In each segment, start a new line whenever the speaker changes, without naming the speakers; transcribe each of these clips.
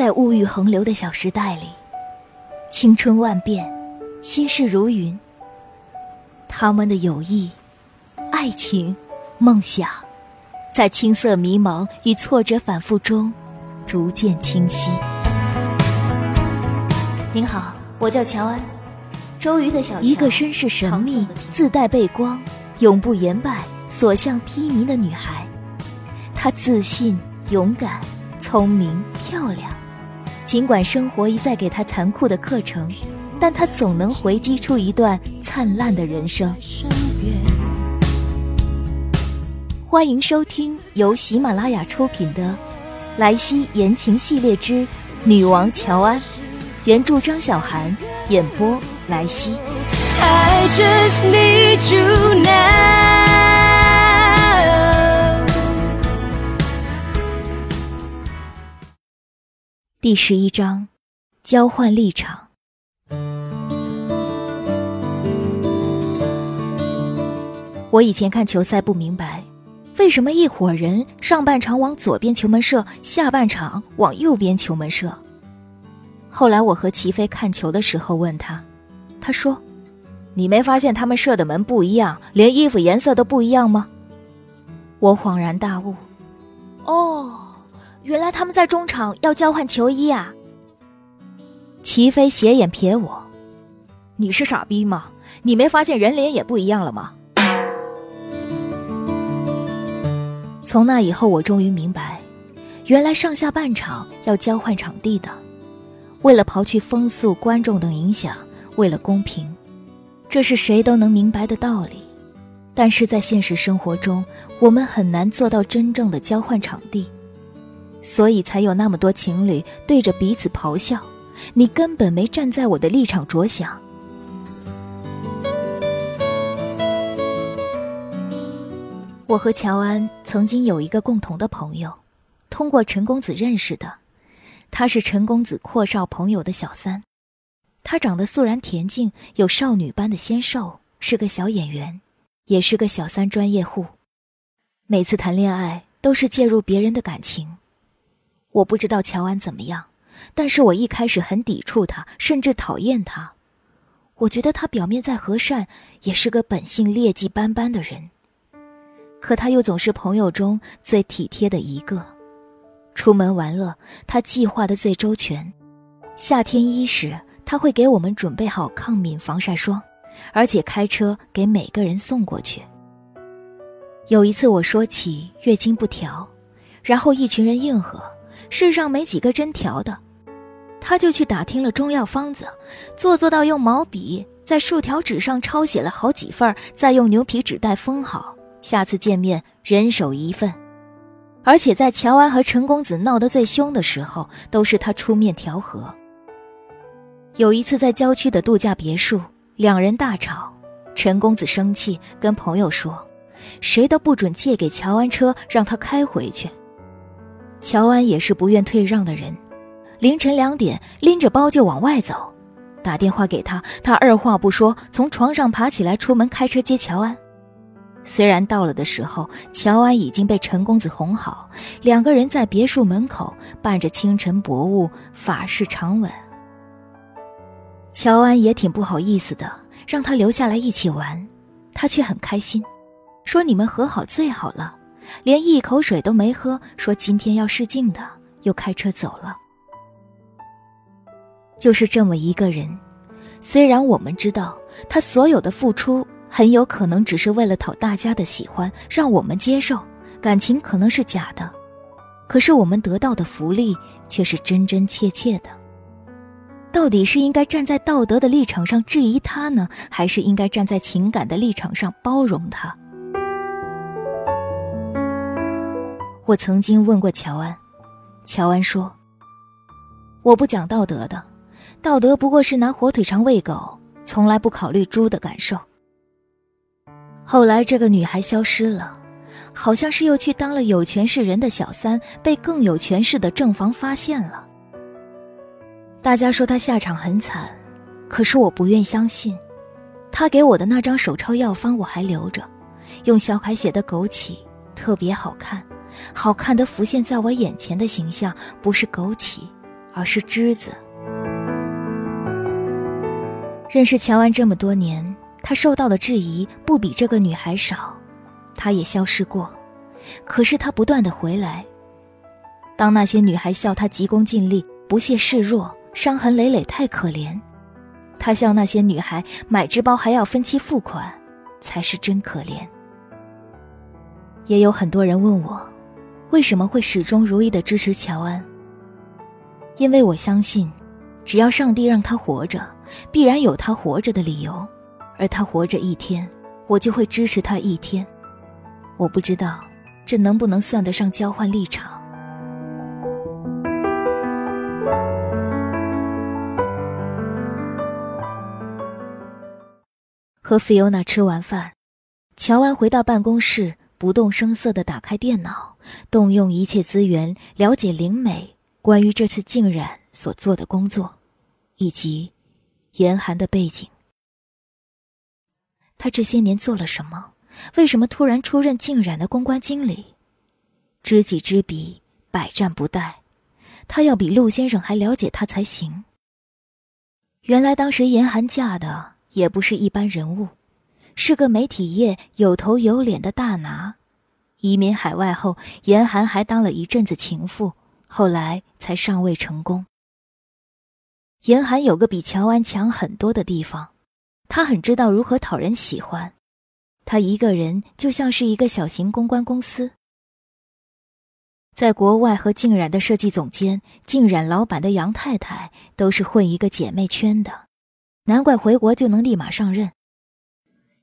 在物欲横流的小时代里，青春万变，心事如云。他们的友谊、爱情、梦想，在青涩迷茫与挫折反复中，逐渐清晰。您好，我叫乔安，周瑜的小一个身世神秘、自带背光、永不言败、所向披靡的女孩。她自信、勇敢、聪明、漂亮。尽管生活一再给他残酷的课程，但他总能回击出一段灿烂的人生。欢迎收听由喜马拉雅出品的《莱西言情系列之女王乔安》，原著张小涵，演播莱西。I just need you now. 第十一章，交换立场。我以前看球赛不明白，为什么一伙人上半场往左边球门射，下半场往右边球门射。后来我和齐飞看球的时候问他，他说：“你没发现他们射的门不一样，连衣服颜色都不一样吗？”我恍然大悟，哦。原来他们在中场要交换球衣啊！齐飞斜眼瞥我：“你是傻逼吗？你没发现人脸也不一样了吗？”从那以后，我终于明白，原来上下半场要交换场地的。为了刨去风速、观众等影响，为了公平，这是谁都能明白的道理。但是在现实生活中，我们很难做到真正的交换场地。所以才有那么多情侣对着彼此咆哮，你根本没站在我的立场着想。我和乔安曾经有一个共同的朋友，通过陈公子认识的，他是陈公子阔少朋友的小三，他长得素然恬静，有少女般的纤瘦，是个小演员，也是个小三专业户，每次谈恋爱都是介入别人的感情。我不知道乔安怎么样，但是我一开始很抵触他，甚至讨厌他。我觉得他表面再和善，也是个本性劣迹斑斑的人。可他又总是朋友中最体贴的一个，出门玩乐他计划的最周全。夏天伊始，他会给我们准备好抗敏防晒霜，而且开车给每个人送过去。有一次我说起月经不调，然后一群人应和。世上没几个真调的，他就去打听了中药方子，做做到用毛笔在竖条纸上抄写了好几份，再用牛皮纸袋封好。下次见面人手一份，而且在乔安和陈公子闹得最凶的时候，都是他出面调和。有一次在郊区的度假别墅，两人大吵，陈公子生气跟朋友说，谁都不准借给乔安车，让他开回去。乔安也是不愿退让的人，凌晨两点拎着包就往外走，打电话给他，他二话不说从床上爬起来出门开车接乔安。虽然到了的时候，乔安已经被陈公子哄好，两个人在别墅门口伴着清晨薄雾法式长吻。乔安也挺不好意思的，让他留下来一起玩，他却很开心，说你们和好最好了。连一口水都没喝，说今天要试镜的，又开车走了。就是这么一个人，虽然我们知道他所有的付出很有可能只是为了讨大家的喜欢，让我们接受，感情可能是假的，可是我们得到的福利却是真真切切的。到底是应该站在道德的立场上质疑他呢，还是应该站在情感的立场上包容他？我曾经问过乔安，乔安说：“我不讲道德的，道德不过是拿火腿肠喂狗，从来不考虑猪的感受。”后来这个女孩消失了，好像是又去当了有权势人的小三，被更有权势的正房发现了。大家说她下场很惨，可是我不愿相信。她给我的那张手抄药方我还留着，用小楷写的枸杞，特别好看。好看的浮现在我眼前的形象，不是枸杞，而是栀子。认识乔安这么多年，他受到的质疑不比这个女孩少，他也消失过，可是他不断的回来。当那些女孩笑他急功近利、不屑示弱、伤痕累累太可怜，他笑那些女孩买只包还要分期付款，才是真可怜。也有很多人问我，为什么会始终如一的支持乔安？因为我相信，只要上帝让他活着，必然有他活着的理由，而他活着一天，我就会支持他一天。我不知道，这能不能算得上交换立场？和菲欧娜吃完饭，乔安回到办公室，不动声色地打开电脑，动用一切资源了解灵美关于这次浸染所做的工作，以及严寒的背景。他这些年做了什么？为什么突然出任浸染的公关经理？知己知彼，百战不殆。他要比陆先生还了解他才行。原来当时严寒嫁的。也不是一般人物，是个媒体业有头有脸的大拿。移民海外后，严寒还当了一阵子情妇，后来才上位成功。严寒有个比乔安强很多的地方，他很知道如何讨人喜欢。他一个人就像是一个小型公关公司，在国外和静染的设计总监、静染老板的杨太太都是混一个姐妹圈的。难怪回国就能立马上任。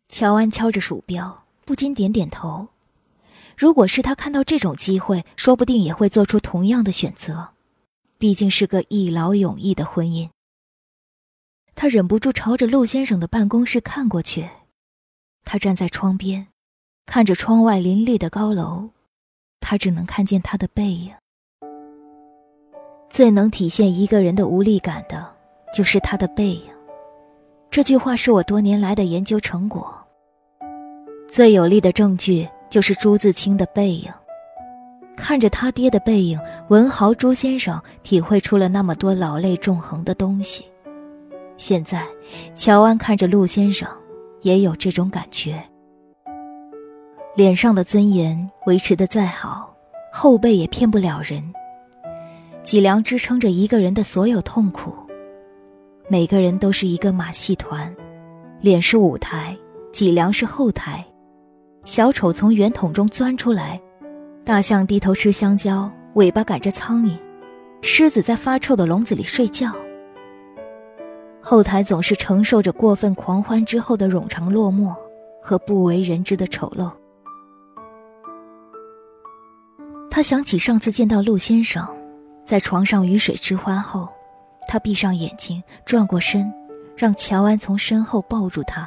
乔安敲着鼠标，不禁点点头。如果是他看到这种机会，说不定也会做出同样的选择。毕竟是个一劳永逸的婚姻。他忍不住朝着陆先生的办公室看过去。他站在窗边，看着窗外林立的高楼，他只能看见他的背影。最能体现一个人的无力感的，就是他的背影。这句话是我多年来的研究成果。最有力的证据就是朱自清的背影。看着他爹的背影，文豪朱先生体会出了那么多老泪纵横的东西。现在，乔安看着陆先生，也有这种感觉。脸上的尊严维持的再好，后背也骗不了人。脊梁支撑着一个人的所有痛苦。每个人都是一个马戏团，脸是舞台，脊梁是后台。小丑从圆筒中钻出来，大象低头吃香蕉，尾巴赶着苍蝇，狮子在发臭的笼子里睡觉。后台总是承受着过分狂欢之后的冗长落寞和不为人知的丑陋。他想起上次见到陆先生，在床上鱼水之欢后。他闭上眼睛，转过身，让乔安从身后抱住他。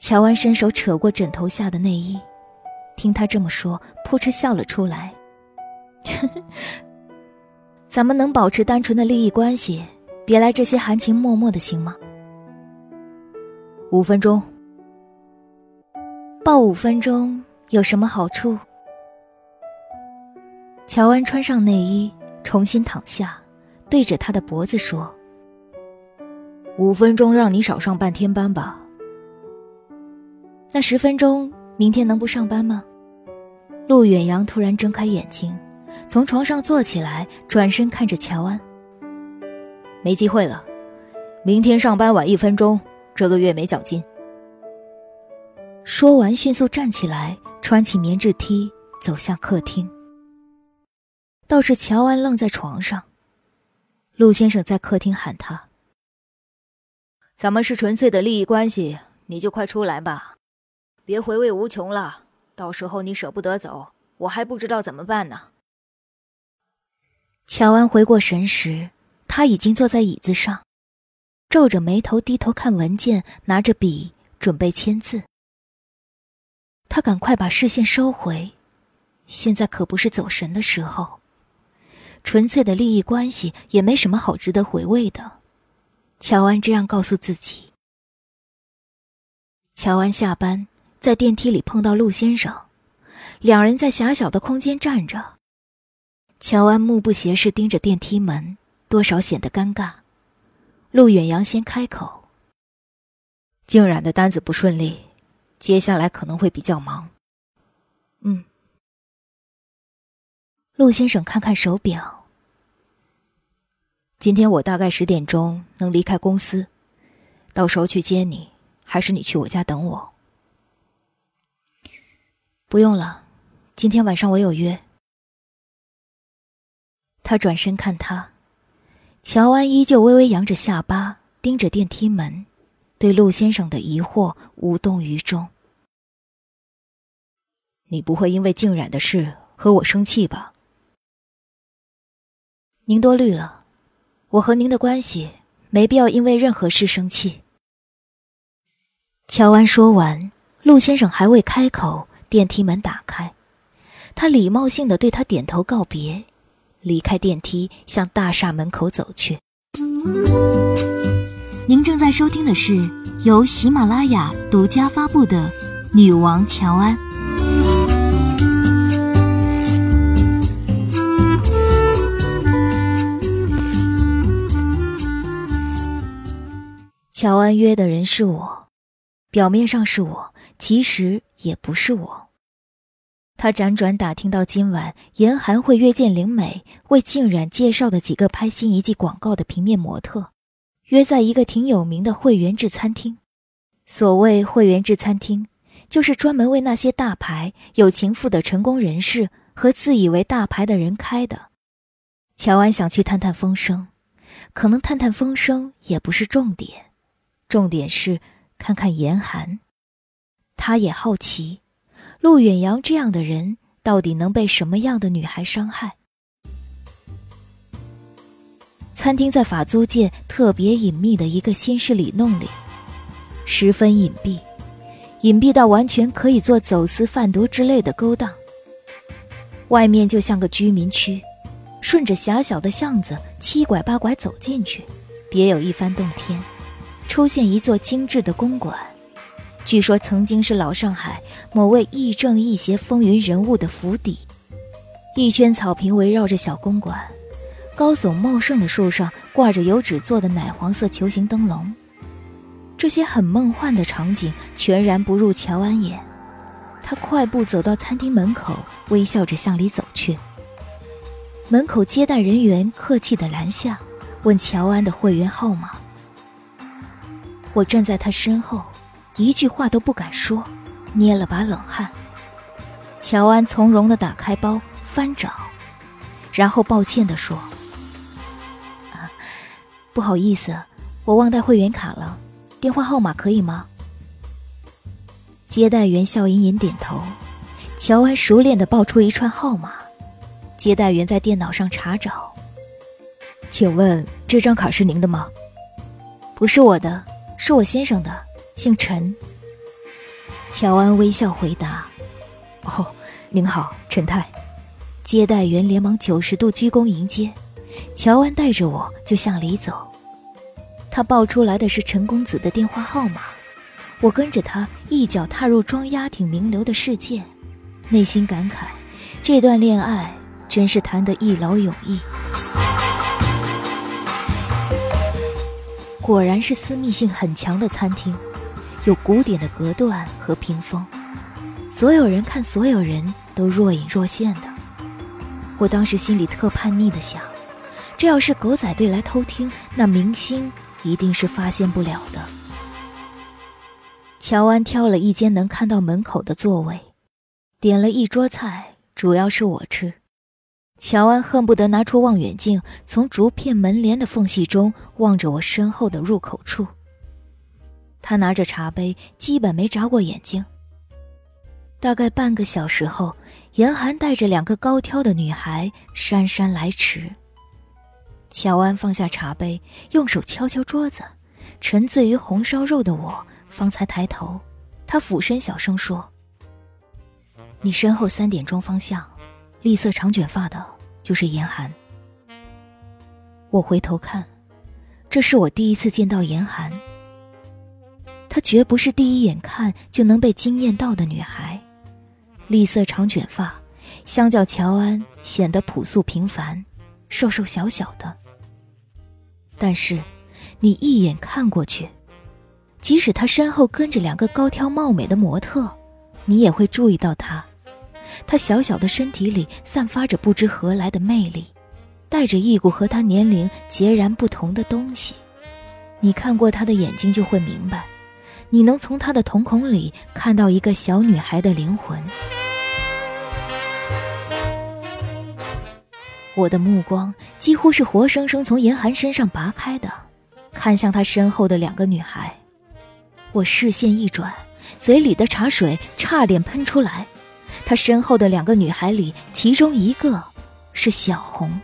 乔安伸手扯过枕头下的内衣，听他这么说，扑哧笑了出来。咱们能保持单纯的利益关系，别来这些含情脉脉的，行吗？五分钟，抱五分钟有什么好处？乔安穿上内衣，重新躺下。对着他的脖子说：“五分钟，让你少上半天班吧。那十分钟，明天能不上班吗？”陆远扬突然睁开眼睛，从床上坐起来，转身看着乔安：“没机会了，明天上班晚一分钟，这个月没奖金。”说完，迅速站起来，穿起棉质 T，走向客厅。倒是乔安愣在床上。陆先生在客厅喊他：“咱们是纯粹的利益关系，你就快出来吧，别回味无穷了。到时候你舍不得走，我还不知道怎么办呢。”乔安回过神时，他已经坐在椅子上，皱着眉头低头看文件，拿着笔准备签字。他赶快把视线收回，现在可不是走神的时候。纯粹的利益关系也没什么好值得回味的，乔安这样告诉自己。乔安下班在电梯里碰到陆先生，两人在狭小的空间站着。乔安目不斜视盯着电梯门，多少显得尴尬。陆远扬先开口：“
静冉的单子不顺利，接下来可能会比较忙。”
嗯。陆先生看看手表，
今天我大概十点钟能离开公司，到时候去接你，还是你去我家等我？
不用了，今天晚上我有约。他转身看他，乔安依旧微微扬着下巴，盯着电梯门，对陆先生的疑惑无动于衷。
你不会因为静染的事和我生气吧？
您多虑了，我和您的关系没必要因为任何事生气。乔安说完，陆先生还未开口，电梯门打开，他礼貌性的对他点头告别。离开电梯，向大厦门口走去。您正在收听的是由喜马拉雅独家发布的《女王乔安》。乔安约的人是我，表面上是我，其实也不是我。他辗转打听到今晚严寒会约见灵美，为静冉介绍的几个拍新一季广告的平面模特，约在一个挺有名的会员制餐厅。所谓会员制餐厅，就是专门为那些大牌、有情妇的成功人士和自以为大牌的人开的。乔安想去探探风声，可能探探风声也不是重点，重点是看看严寒。他也好奇。陆远阳这样的人，到底能被什么样的女孩伤害？餐厅在法租界特别隐秘的一个新式里弄里，十分隐蔽，隐蔽到完全可以做走私贩毒之类的勾当。外面就像个居民区，顺着狭小的巷子七拐八拐走进去，别有一番洞天，出现一座精致的公馆。据说曾经是老上海某位亦正亦邪风云人物的府邸，一圈草坪围绕着小公馆，高耸茂盛的树上挂着油纸做的奶黄色球形灯笼。这些很梦幻的场景全然不入乔安眼，他快步走到餐厅门口，微笑着向里走去。门口接待人员客气地拦下，问乔安的会员号码。我站在他身后。一句话都不敢说，捏了把冷汗。乔安从容地打开包翻找，然后抱歉地说：“啊，不好意思，我忘带会员卡了，电话号码可以吗？”接待员笑吟吟点头。乔安熟练地报出一串号码，接待员在电脑上查找。
请问这张卡是您的吗？
不是我的，是我先生的。姓陈。乔安微笑回答：“
哦，您好，陈太。”
接待员连忙九十度鞠躬迎接。乔安带着我就向里走。他报出来的是陈公子的电话号码。我跟着他一脚踏入装压挺名流的世界，内心感慨：这段恋爱真是谈得一劳永逸。果然是私密性很强的餐厅。有古典的隔断和屏风，所有人看所有人都若隐若现的。我当时心里特叛逆的想，这要是狗仔队来偷听，那明星一定是发现不了的。乔安挑了一间能看到门口的座位，点了一桌菜，主要是我吃。乔安恨不得拿出望远镜，从竹片门帘的缝隙中望着我身后的入口处。他拿着茶杯，基本没眨过眼睛。大概半个小时后，严寒带着两个高挑的女孩姗姗来迟。乔安放下茶杯，用手敲敲桌子。沉醉于红烧肉的我方才抬头，他俯身小声说：“你身后三点钟方向，栗色长卷发的，就是严寒。”我回头看，这是我第一次见到严寒。她绝不是第一眼看就能被惊艳到的女孩，栗色长卷发，相较乔安显得朴素平凡，瘦瘦小小的。但是，你一眼看过去，即使他身后跟着两个高挑貌美的模特，你也会注意到他。他小小的身体里散发着不知何来的魅力，带着一股和他年龄截然不同的东西。你看过他的眼睛，就会明白，你能从他的瞳孔里看到一个小女孩的灵魂。我的目光几乎是活生生从严寒身上拔开的，看向他身后的两个女孩。我视线一转，嘴里的茶水差点喷出来。他身后的两个女孩里，其中一个是小红，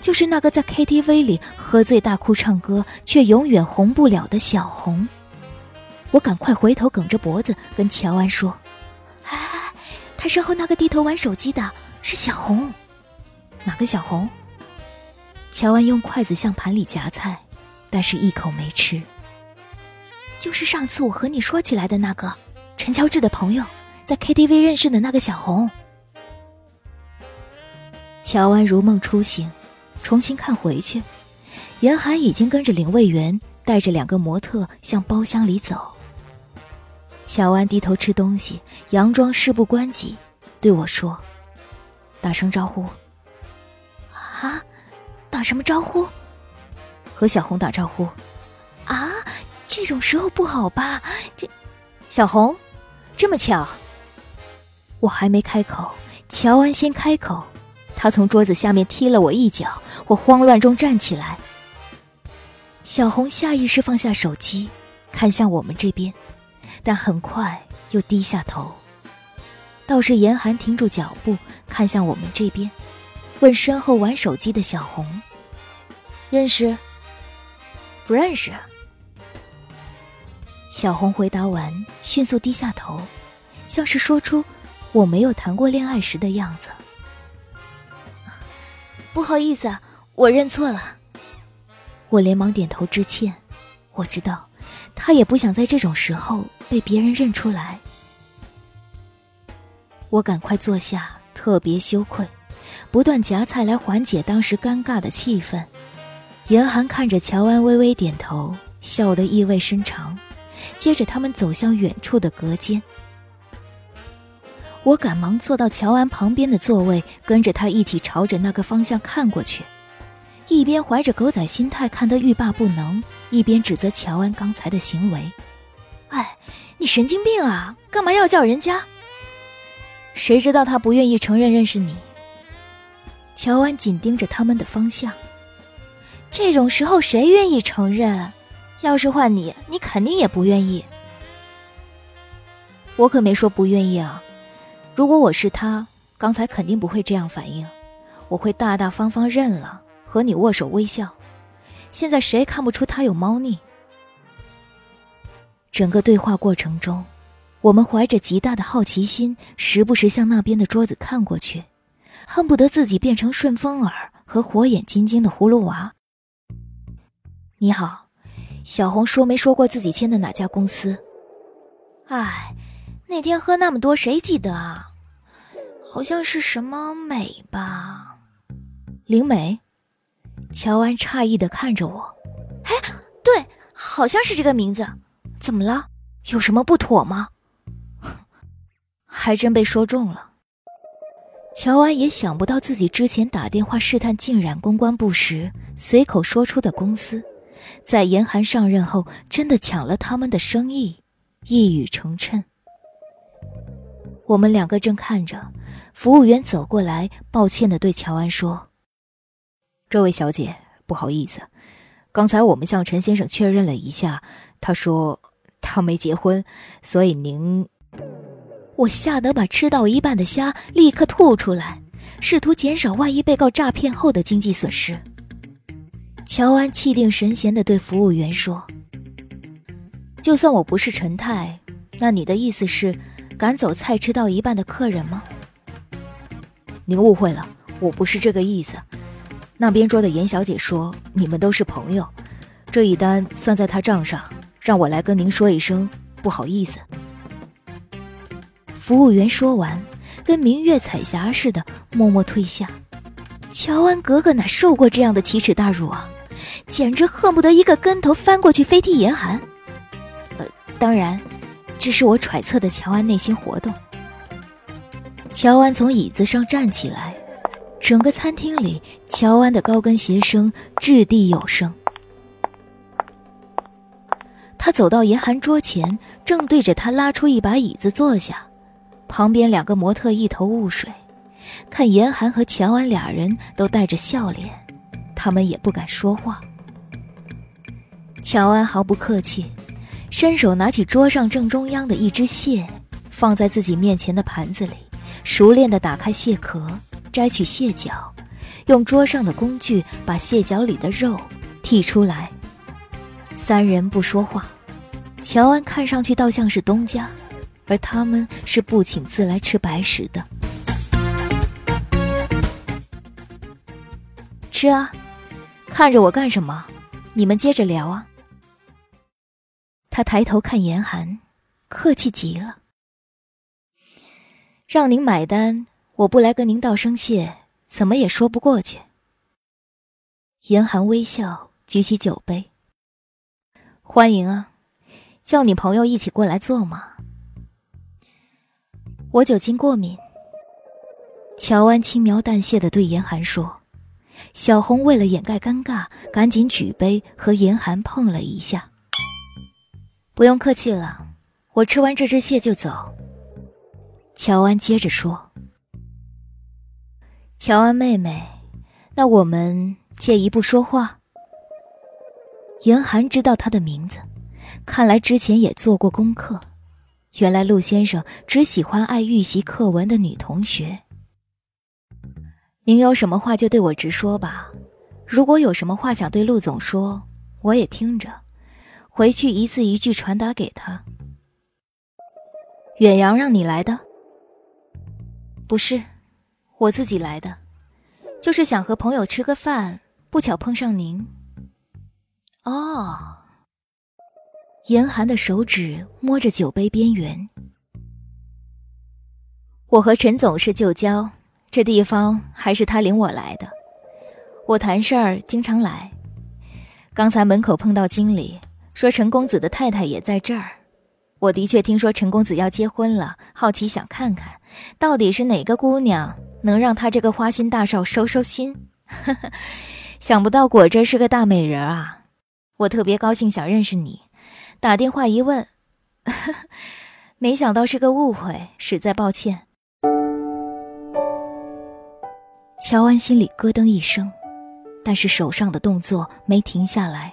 就是那个在 KTV 里喝醉大哭唱歌却永远红不了的小红。我赶快回头，梗着脖子跟乔安说：“哎，他身后那个低头玩手机的是小红。”哪个小红？乔安用筷子向盘里夹菜，但是一口没吃。就是上次我和你说起来的那个陈乔治的朋友，在 KTV 认识的那个小红。乔安如梦初醒，重新看回去，严寒已经跟着领卫员带着两个模特向包厢里走。乔安低头吃东西，佯装事不关己，对我说：“打声招呼。”啊，打什么招呼？和小红打招呼。啊，这种时候不好吧？这，小红，这么巧。我还没开口，乔安先开口。他从桌子下面踢了我一脚，我慌乱中站起来。小红下意识放下手机，看向我们这边，但很快又低下头。倒是严寒停住脚步，看向我们这边。问身后玩手机的小红：“认识？不认识？”小红回答完，迅速低下头，像是说出“我没有谈过恋爱时的样子”。不好意思，我认错了。我连忙点头致歉。我知道，他也不想在这种时候被别人认出来。我赶快坐下，特别羞愧。不断夹菜来缓解当时尴尬的气氛，严寒看着乔安微微点头，笑得意味深长。接着他们走向远处的隔间，我赶忙坐到乔安旁边的座位，跟着他一起朝着那个方向看过去，一边怀着狗仔心态看得欲罢不能，一边指责乔安刚才的行为：“哎，你神经病啊，干嘛要叫人家？谁知道他不愿意承认认识你。”乔安紧盯着他们的方向。这种时候谁愿意承认？要是换你，你肯定也不愿意。我可没说不愿意啊。如果我是他，刚才肯定不会这样反应。我会大大方方认了，和你握手微笑。现在谁看不出他有猫腻？整个对话过程中，我们怀着极大的好奇心，时不时向那边的桌子看过去。恨不得自己变成顺风耳和火眼金睛的葫芦娃。你好，小红说没说过自己签的哪家公司？哎，那天喝那么多，谁记得啊？好像是什么美吧？灵美？乔安诧异的看着我。哎，对，好像是这个名字。怎么了？有什么不妥吗？还真被说中了。乔安也想不到自己之前打电话试探竟然公关部时，随口说出的公司，在严寒上任后真的抢了他们的生意，一语成谶。我们两个正看着，服务员走过来，抱歉的对乔安说：“
这位小姐，不好意思，刚才我们向陈先生确认了一下，他说他没结婚，所以您……”
我吓得把吃到一半的虾立刻吐出来，试图减少万一被告诈骗后的经济损失。乔安气定神闲地对服务员说：“就算我不是陈太，那你的意思是赶走菜吃到一半的客人吗？”
您误会了，我不是这个意思。那边桌的严小姐说你们都是朋友，这一单算在她账上，让我来跟您说一声不好意思。
服务员说完，跟明月彩霞似的，默默退下。乔安格格哪受过这样的奇耻大辱啊！简直恨不得一个跟头翻过去飞踢严寒。呃，当然，这是我揣测的乔安内心活动。乔安从椅子上站起来，整个餐厅里，乔安的高跟鞋声掷地有声。他走到严寒桌前，正对着他拉出一把椅子坐下，旁边两个模特一头雾水，看严寒和乔安俩人都带着笑脸，他们也不敢说话。乔安毫不客气，伸手拿起桌上正中央的一只蟹，放在自己面前的盘子里，熟练地打开蟹壳，摘取蟹脚，用桌上的工具把蟹脚里的肉剔出来。三人不说话，乔安看上去倒像是东家，而他们是不请自来吃白食的。吃啊，看着我干什么？你们接着聊啊。他抬头看严寒，客气极了。让您买单，我不来跟您道声谢，怎么也说不过去。严寒微笑，举起酒杯。欢迎啊，叫你朋友一起过来坐嘛。我酒精过敏。乔安轻描淡写的对严寒说。小红为了掩盖尴尬，赶紧举杯和严寒碰了一下。不用客气了，我吃完这只蟹就走。乔安接着说。乔安妹妹，那我们借一步说话。严寒知道他的名字，看来之前也做过功课。原来陆先生只喜欢爱预习课文的女同学。您有什么话就对我直说吧。如果有什么话想对陆总说，我也听着，回去一字一句传达给他。远洋让你来的？不是，我自己来的，就是想和朋友吃个饭，不巧碰上您。哦，严寒的手指摸着酒杯边缘。我和陈总是旧交，这地方还是他领我来的。我谈事儿经常来。刚才门口碰到经理，说陈公子的太太也在这儿。我的确听说陈公子要结婚了，好奇想看看，到底是哪个姑娘能让他这个花心大少收收心。想不到果真是个大美人啊！我特别高兴，想认识你。打电话一问，没想到是个误会，实在抱歉。乔安心里咯噔一声，但是手上的动作没停下来，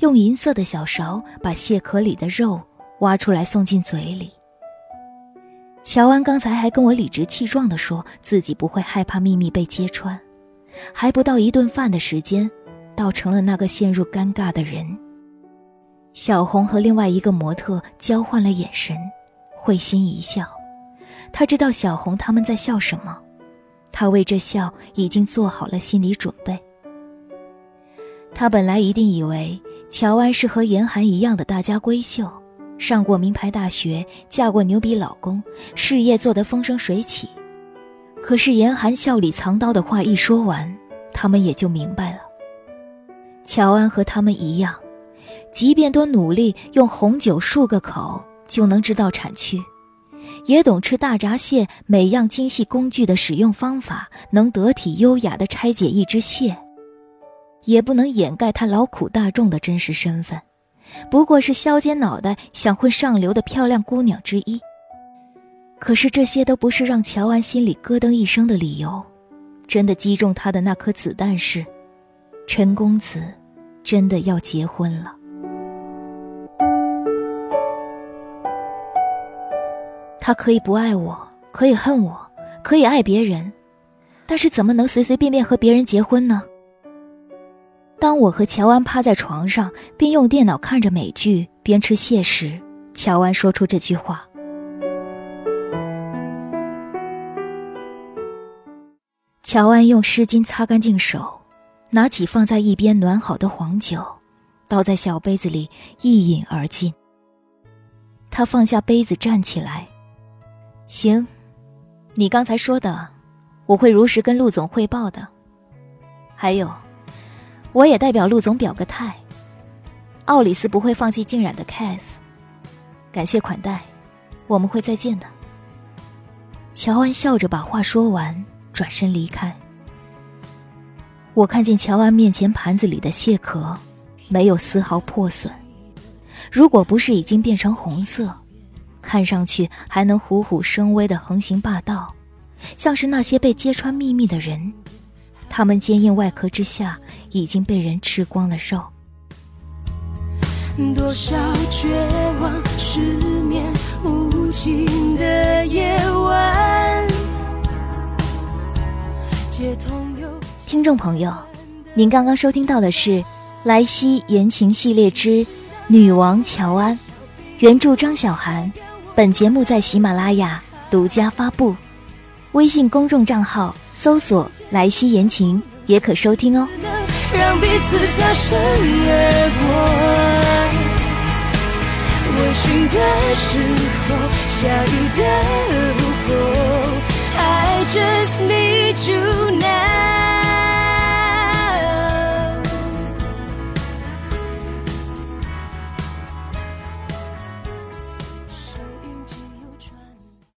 用银色的小勺把蟹壳里的肉挖出来送进嘴里。乔安刚才还跟我理直气壮地说自己不会害怕秘密被揭穿，还不到一顿饭的时间。倒成了那个陷入尴尬的人。小红和另外一个模特交换了眼神，会心一笑。他知道小红他们在笑什么，他为这笑已经做好了心理准备。他本来一定以为乔安是和严寒一样的大家闺秀，上过名牌大学，嫁过牛逼老公，事业做得风生水起。可是严寒笑里藏刀的话一说完，他们也就明白了。乔安和他们一样，即便多努力用红酒漱个口就能知道产区，也懂吃大闸蟹每样精细工具的使用方法，能得体优雅地拆解一只蟹，也不能掩盖他劳苦大众的真实身份，不过是削尖脑袋想混上流的漂亮姑娘之一。可是这些都不是让乔安心里咯噔一声的理由，真的击中他的那颗子弹是。陈公子真的要结婚了。他可以不爱我，可以恨我，可以爱别人，但是怎么能随随便便和别人结婚呢？当我和乔安趴在床上，边用电脑看着美剧，边吃蟹时，乔安说出这句话。乔安用湿巾擦干净手。拿起放在一边暖好的黄酒，倒在小杯子里，一饮而尽。他放下杯子，站起来：“行，你刚才说的，我会如实跟陆总汇报的。还有，我也代表陆总表个态，奥里斯不会放弃静染的 case。感谢款待，我们会再见的。乔安笑着把话说完，转身离开。我看见乔安面前盘子里的蟹壳，没有丝毫破损。如果不是已经变成红色，看上去还能虎虎生威的横行霸道，像是那些被揭穿秘密的人，他们坚硬外壳之下已经被人吃光了肉。多少绝望、失眠、无尽的夜晚，街头。听众朋友，您刚刚收听到的是《莱西言情系列之女王乔安》，原著张小涵。本节目在喜马拉雅独家发布，微信公众账号搜索“莱西言情”也可收听哦。